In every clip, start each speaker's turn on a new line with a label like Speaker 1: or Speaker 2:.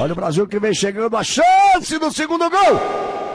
Speaker 1: Olha o Brasil que vem chegando, a chance do segundo gol.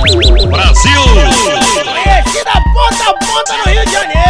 Speaker 2: Brasil!
Speaker 3: Conhecida ponta a ponta no Rio de Janeiro.